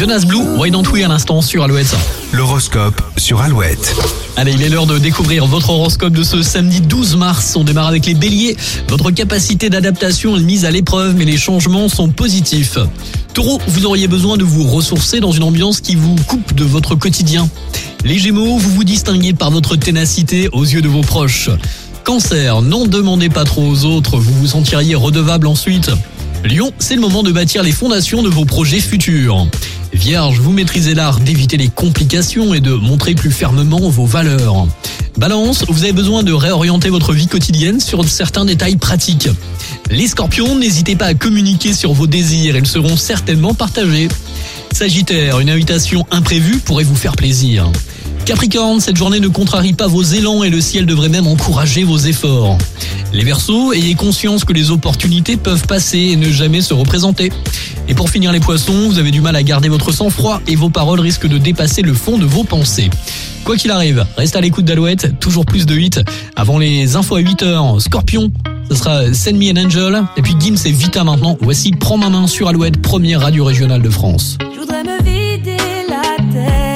Jonas Blue, Why Don't We à l'instant sur Alouette. L'horoscope sur Alouette. Allez, il est l'heure de découvrir votre horoscope de ce samedi 12 mars. On démarre avec les béliers. Votre capacité d'adaptation est mise à l'épreuve, mais les changements sont positifs. Taureau, vous auriez besoin de vous ressourcer dans une ambiance qui vous coupe de votre quotidien. Les gémeaux, vous vous distinguez par votre ténacité aux yeux de vos proches. Cancer, n'en demandez pas trop aux autres, vous vous sentiriez redevable ensuite. Lion, c'est le moment de bâtir les fondations de vos projets futurs. Vierge, vous maîtrisez l'art d'éviter les complications et de montrer plus fermement vos valeurs. Balance, vous avez besoin de réorienter votre vie quotidienne sur certains détails pratiques. Les scorpions, n'hésitez pas à communiquer sur vos désirs, ils seront certainement partagés. Sagittaire, une invitation imprévue pourrait vous faire plaisir. Capricorne, cette journée ne contrarie pas vos élans et le ciel devrait même encourager vos efforts. Les Verseaux, ayez conscience que les opportunités peuvent passer et ne jamais se représenter. Et pour finir les poissons, vous avez du mal à garder votre sang-froid et vos paroles risquent de dépasser le fond de vos pensées. Quoi qu'il arrive, reste à l'écoute d'Alouette, toujours plus de 8. Avant les infos à 8h, Scorpion, ce sera Send Me an Angel. Et puis Gims et Vita maintenant. Voici Prends ma main sur Alouette, première radio régionale de France.